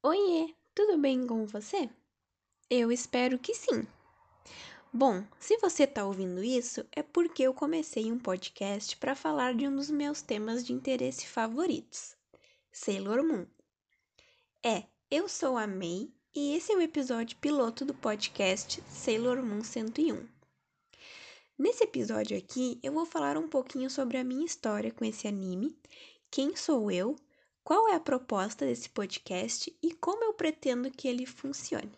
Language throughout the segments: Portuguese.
Oiê, tudo bem com você? Eu espero que sim. Bom, se você está ouvindo isso, é porque eu comecei um podcast para falar de um dos meus temas de interesse favoritos, Sailor Moon. É, eu sou a May e esse é o episódio piloto do podcast Sailor Moon 101. Nesse episódio aqui, eu vou falar um pouquinho sobre a minha história com esse anime, quem sou eu qual é a proposta desse podcast e como eu pretendo que ele funcione.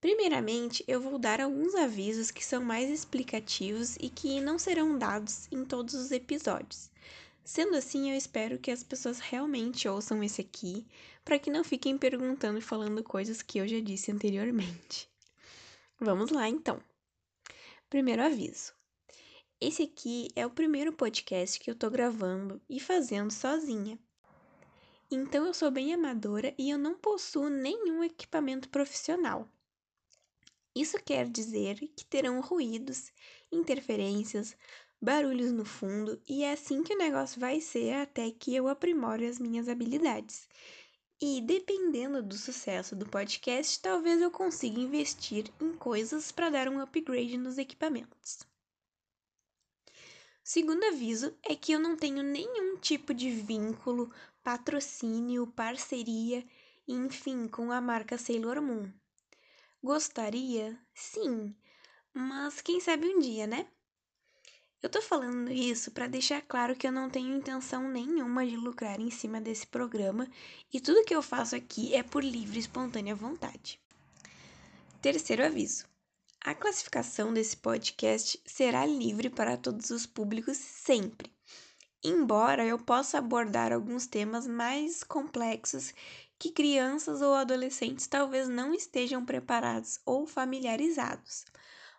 Primeiramente, eu vou dar alguns avisos que são mais explicativos e que não serão dados em todos os episódios. Sendo assim, eu espero que as pessoas realmente ouçam esse aqui, para que não fiquem perguntando e falando coisas que eu já disse anteriormente. Vamos lá, então. Primeiro aviso: esse aqui é o primeiro podcast que eu tô gravando e fazendo sozinha. Então eu sou bem amadora e eu não possuo nenhum equipamento profissional. Isso quer dizer que terão ruídos, interferências, barulhos no fundo e é assim que o negócio vai ser até que eu aprimore as minhas habilidades. E dependendo do sucesso do podcast, talvez eu consiga investir em coisas para dar um upgrade nos equipamentos. Segundo aviso é que eu não tenho nenhum tipo de vínculo, patrocínio, parceria, enfim, com a marca Sailor Moon. Gostaria? Sim, mas quem sabe um dia, né? Eu tô falando isso para deixar claro que eu não tenho intenção nenhuma de lucrar em cima desse programa e tudo que eu faço aqui é por livre e espontânea vontade. Terceiro aviso: a classificação desse podcast será livre para todos os públicos sempre. Embora eu possa abordar alguns temas mais complexos que crianças ou adolescentes talvez não estejam preparados ou familiarizados.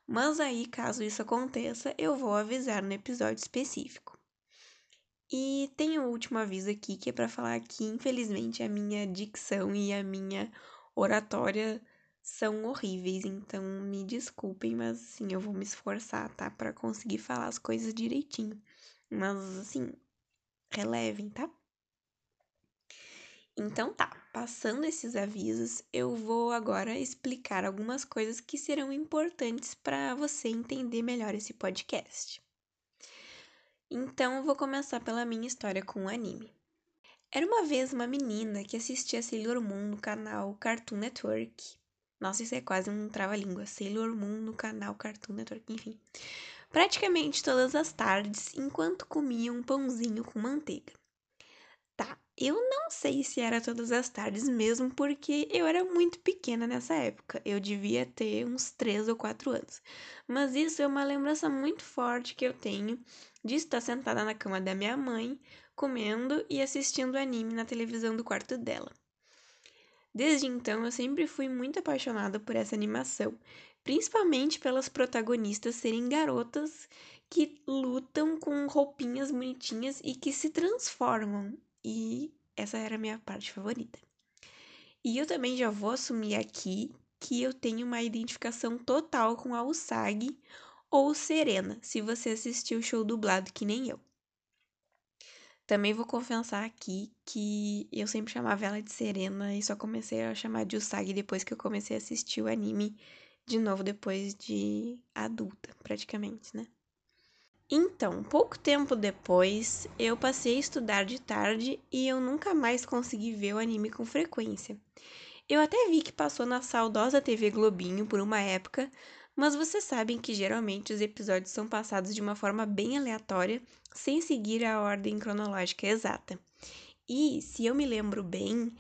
Mas aí, caso isso aconteça, eu vou avisar no episódio específico. E tem um último aviso aqui que é para falar que, infelizmente, a minha dicção e a minha oratória são horríveis, então me desculpem, mas assim, eu vou me esforçar, tá? Para conseguir falar as coisas direitinho. Mas assim, relevem, tá? Então tá, passando esses avisos, eu vou agora explicar algumas coisas que serão importantes para você entender melhor esse podcast. Então, eu vou começar pela minha história com o anime. Era uma vez uma menina que assistia Sailor Moon no canal Cartoon Network nossa, isso é quase um trava-língua. Sailor Moon no canal Cartoon Network, enfim. Praticamente todas as tardes, enquanto comia um pãozinho com manteiga. Tá, eu não sei se era todas as tardes mesmo, porque eu era muito pequena nessa época. Eu devia ter uns 3 ou 4 anos. Mas isso é uma lembrança muito forte que eu tenho de estar sentada na cama da minha mãe, comendo e assistindo anime na televisão do quarto dela. Desde então, eu sempre fui muito apaixonada por essa animação, principalmente pelas protagonistas serem garotas que lutam com roupinhas bonitinhas e que se transformam. E essa era a minha parte favorita. E eu também já vou assumir aqui que eu tenho uma identificação total com a Usagi ou Serena, se você assistiu o show dublado que nem eu. Também vou confessar aqui que eu sempre chamava ela de Serena e só comecei a chamar de Usagi depois que eu comecei a assistir o anime de novo depois de adulta, praticamente, né? Então, pouco tempo depois, eu passei a estudar de tarde e eu nunca mais consegui ver o anime com frequência. Eu até vi que passou na saudosa TV Globinho por uma época, mas vocês sabem que geralmente os episódios são passados de uma forma bem aleatória, sem seguir a ordem cronológica exata. E, se eu me lembro bem,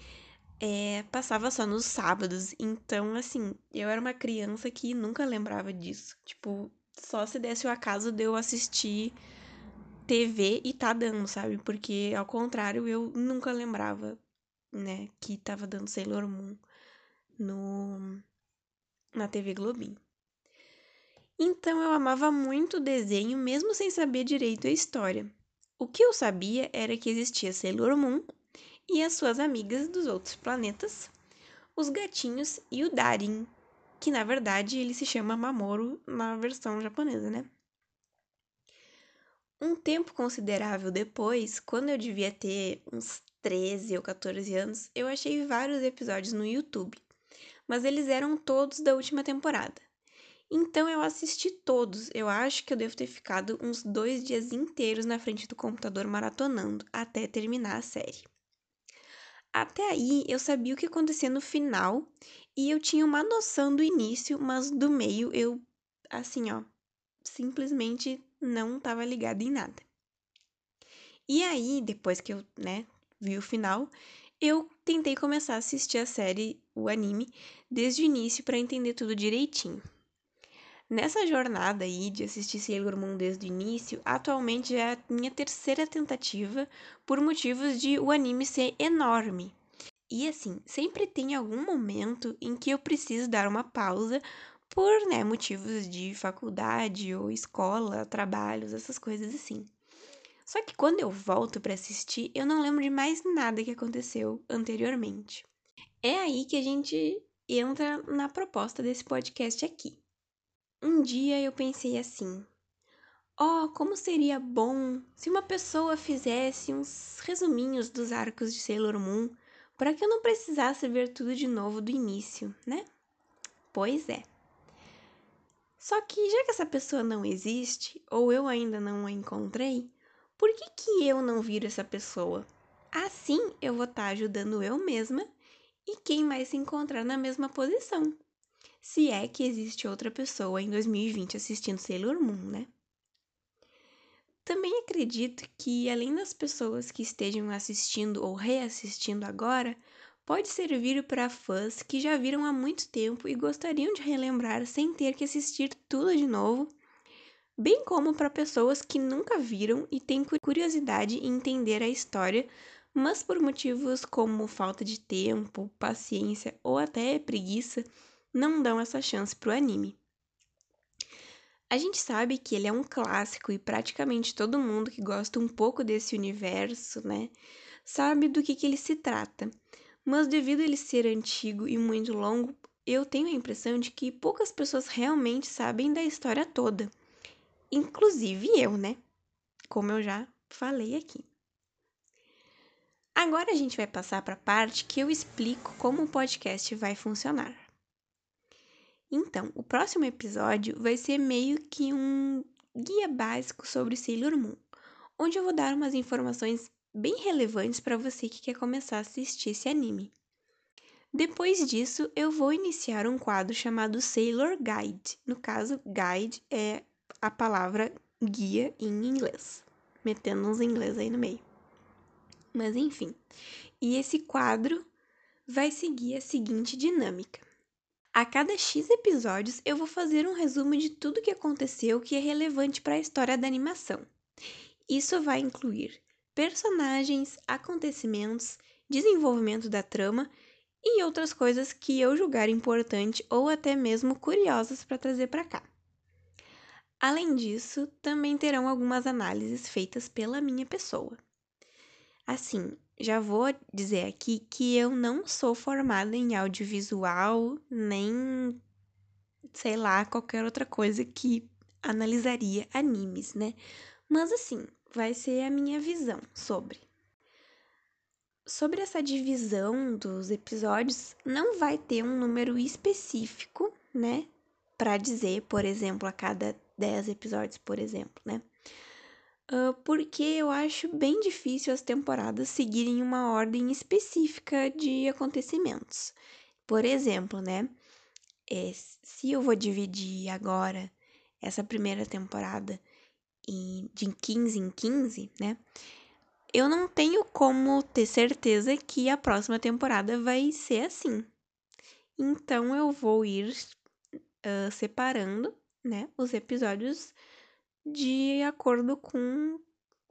é, passava só nos sábados, então, assim, eu era uma criança que nunca lembrava disso. Tipo, só se desse o acaso de eu assistir TV e tá dando, sabe? Porque, ao contrário, eu nunca lembrava, né, que tava dando Sailor Moon no, na TV Globinho. Então eu amava muito o desenho, mesmo sem saber direito a história. O que eu sabia era que existia Sailor Moon e as suas amigas dos outros planetas, os gatinhos e o Darin, que na verdade ele se chama Mamoru na versão japonesa, né? Um tempo considerável depois, quando eu devia ter uns 13 ou 14 anos, eu achei vários episódios no YouTube, mas eles eram todos da última temporada. Então eu assisti todos. Eu acho que eu devo ter ficado uns dois dias inteiros na frente do computador maratonando até terminar a série. Até aí eu sabia o que acontecia no final e eu tinha uma noção do início, mas do meio eu, assim, ó, simplesmente não estava ligada em nada. E aí, depois que eu, né, vi o final, eu tentei começar a assistir a série, o anime, desde o início para entender tudo direitinho. Nessa jornada aí de assistir Sailor Moon desde o início, atualmente é a minha terceira tentativa por motivos de o anime ser enorme. E assim, sempre tem algum momento em que eu preciso dar uma pausa por, né, motivos de faculdade ou escola, trabalhos, essas coisas assim. Só que quando eu volto para assistir, eu não lembro de mais nada que aconteceu anteriormente. É aí que a gente entra na proposta desse podcast aqui. Um dia eu pensei assim: oh, como seria bom se uma pessoa fizesse uns resuminhos dos arcos de Sailor Moon para que eu não precisasse ver tudo de novo do início, né? Pois é. Só que já que essa pessoa não existe, ou eu ainda não a encontrei, por que, que eu não viro essa pessoa? Assim eu vou estar tá ajudando eu mesma e quem vai se encontrar na mesma posição se é que existe outra pessoa em 2020 assistindo Sailor Moon, né? Também acredito que, além das pessoas que estejam assistindo ou reassistindo agora, pode servir para fãs que já viram há muito tempo e gostariam de relembrar sem ter que assistir tudo de novo, bem como para pessoas que nunca viram e têm curiosidade em entender a história, mas por motivos como falta de tempo, paciência ou até preguiça, não dão essa chance pro anime. A gente sabe que ele é um clássico e praticamente todo mundo que gosta um pouco desse universo, né, sabe do que, que ele se trata. Mas devido a ele ser antigo e muito longo, eu tenho a impressão de que poucas pessoas realmente sabem da história toda. Inclusive eu, né? Como eu já falei aqui. Agora a gente vai passar para a parte que eu explico como o podcast vai funcionar. Então, o próximo episódio vai ser meio que um guia básico sobre Sailor Moon, onde eu vou dar umas informações bem relevantes para você que quer começar a assistir esse anime. Depois disso, eu vou iniciar um quadro chamado Sailor Guide. No caso, guide é a palavra guia em inglês, metendo uns inglês aí no meio. Mas enfim, e esse quadro vai seguir a seguinte dinâmica. A cada X episódios, eu vou fazer um resumo de tudo que aconteceu que é relevante para a história da animação. Isso vai incluir personagens, acontecimentos, desenvolvimento da trama e outras coisas que eu julgar importante ou até mesmo curiosas para trazer para cá. Além disso, também terão algumas análises feitas pela minha pessoa. Assim, já vou dizer aqui que eu não sou formada em audiovisual, nem sei lá, qualquer outra coisa que analisaria animes, né? Mas assim, vai ser a minha visão sobre. Sobre essa divisão dos episódios, não vai ter um número específico, né? Para dizer, por exemplo, a cada 10 episódios, por exemplo, né? Uh, porque eu acho bem difícil as temporadas seguirem uma ordem específica de acontecimentos. Por exemplo, né? É, se eu vou dividir agora essa primeira temporada em, de 15 em 15, né? Eu não tenho como ter certeza que a próxima temporada vai ser assim. Então eu vou ir uh, separando, né, os episódios de acordo com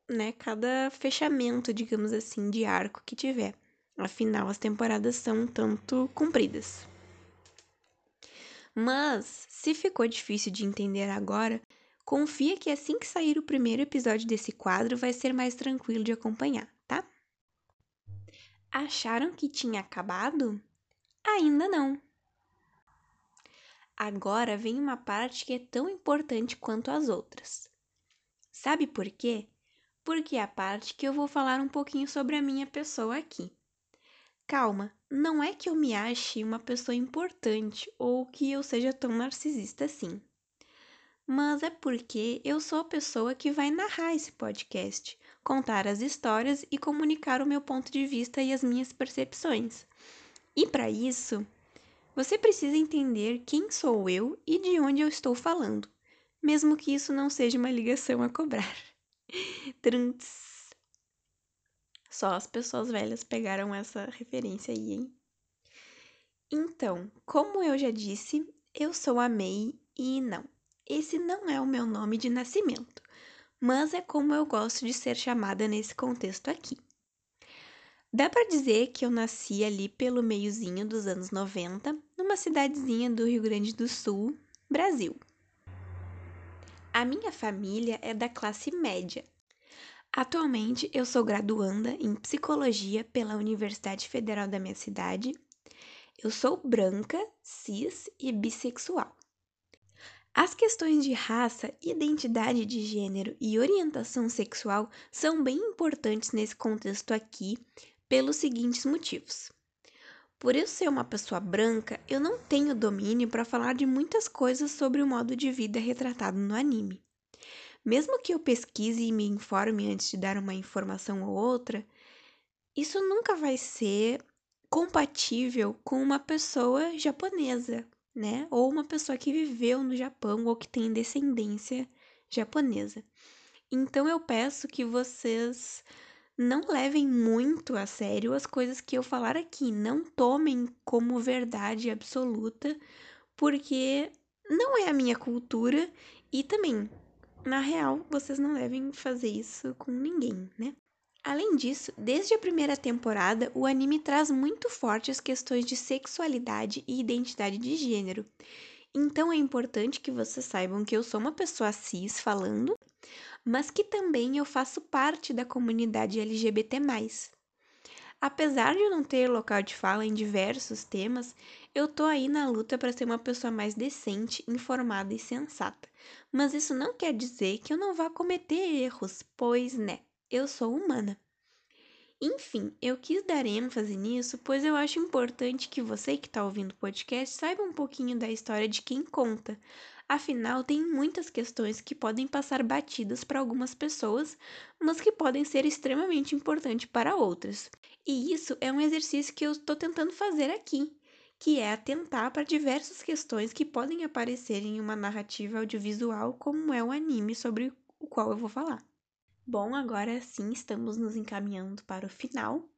né, cada fechamento, digamos assim, de arco que tiver. Afinal, as temporadas são tanto compridas. Mas, se ficou difícil de entender agora, confia que assim que sair o primeiro episódio desse quadro vai ser mais tranquilo de acompanhar, tá? Acharam que tinha acabado? Ainda não. Agora vem uma parte que é tão importante quanto as outras. Sabe por quê? Porque é a parte que eu vou falar um pouquinho sobre a minha pessoa aqui. Calma, não é que eu me ache uma pessoa importante ou que eu seja tão narcisista assim. Mas é porque eu sou a pessoa que vai narrar esse podcast, contar as histórias e comunicar o meu ponto de vista e as minhas percepções. E para isso, você precisa entender quem sou eu e de onde eu estou falando, mesmo que isso não seja uma ligação a cobrar. Trunts. Só as pessoas velhas pegaram essa referência aí, hein? Então, como eu já disse, eu sou a May e não, esse não é o meu nome de nascimento, mas é como eu gosto de ser chamada nesse contexto aqui. Dá para dizer que eu nasci ali pelo meiozinho dos anos 90, numa cidadezinha do Rio Grande do Sul, Brasil. A minha família é da classe média. Atualmente eu sou graduanda em psicologia pela Universidade Federal da minha cidade. Eu sou branca, cis e bissexual. As questões de raça, identidade de gênero e orientação sexual são bem importantes nesse contexto aqui, pelos seguintes motivos. Por eu ser uma pessoa branca, eu não tenho domínio para falar de muitas coisas sobre o modo de vida retratado no anime. Mesmo que eu pesquise e me informe antes de dar uma informação ou outra, isso nunca vai ser compatível com uma pessoa japonesa, né? Ou uma pessoa que viveu no Japão ou que tem descendência japonesa. Então eu peço que vocês não levem muito a sério as coisas que eu falar aqui, não tomem como verdade absoluta, porque não é a minha cultura e também, na real, vocês não devem fazer isso com ninguém, né? Além disso, desde a primeira temporada, o anime traz muito forte as questões de sexualidade e identidade de gênero. Então é importante que vocês saibam que eu sou uma pessoa cis falando, mas que também eu faço parte da comunidade LGBT. Apesar de eu não ter local de fala em diversos temas, eu tô aí na luta para ser uma pessoa mais decente, informada e sensata. Mas isso não quer dizer que eu não vá cometer erros, pois, né, eu sou humana. Enfim, eu quis dar ênfase nisso, pois eu acho importante que você que está ouvindo o podcast saiba um pouquinho da história de quem conta, Afinal, tem muitas questões que podem passar batidas para algumas pessoas, mas que podem ser extremamente importantes para outras. E isso é um exercício que eu estou tentando fazer aqui, que é atentar para diversas questões que podem aparecer em uma narrativa audiovisual, como é o anime sobre o qual eu vou falar. Bom, agora sim estamos nos encaminhando para o final.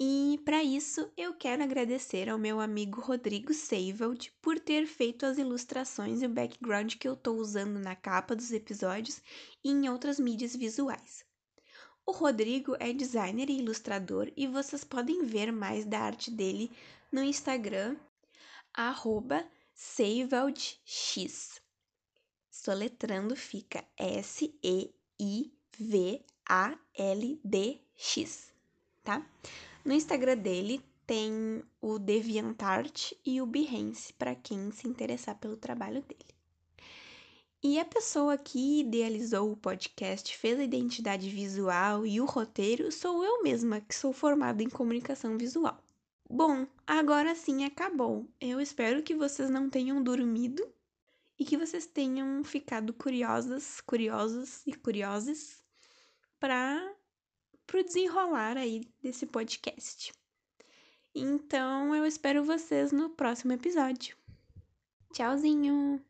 E para isso eu quero agradecer ao meu amigo Rodrigo Seiveld por ter feito as ilustrações e o background que eu estou usando na capa dos episódios e em outras mídias visuais. O Rodrigo é designer e ilustrador e vocês podem ver mais da arte dele no Instagram SeiveldX. Soletrando fica S-E-I-V-A-L-D-X, tá? No Instagram dele tem o DeviantArt e o Behance, para quem se interessar pelo trabalho dele. E a pessoa que idealizou o podcast, fez a identidade visual e o roteiro sou eu mesma, que sou formada em comunicação visual. Bom, agora sim acabou. Eu espero que vocês não tenham dormido e que vocês tenham ficado curiosas, curiosos e curiosas para pro desenrolar aí desse podcast. Então eu espero vocês no próximo episódio. Tchauzinho!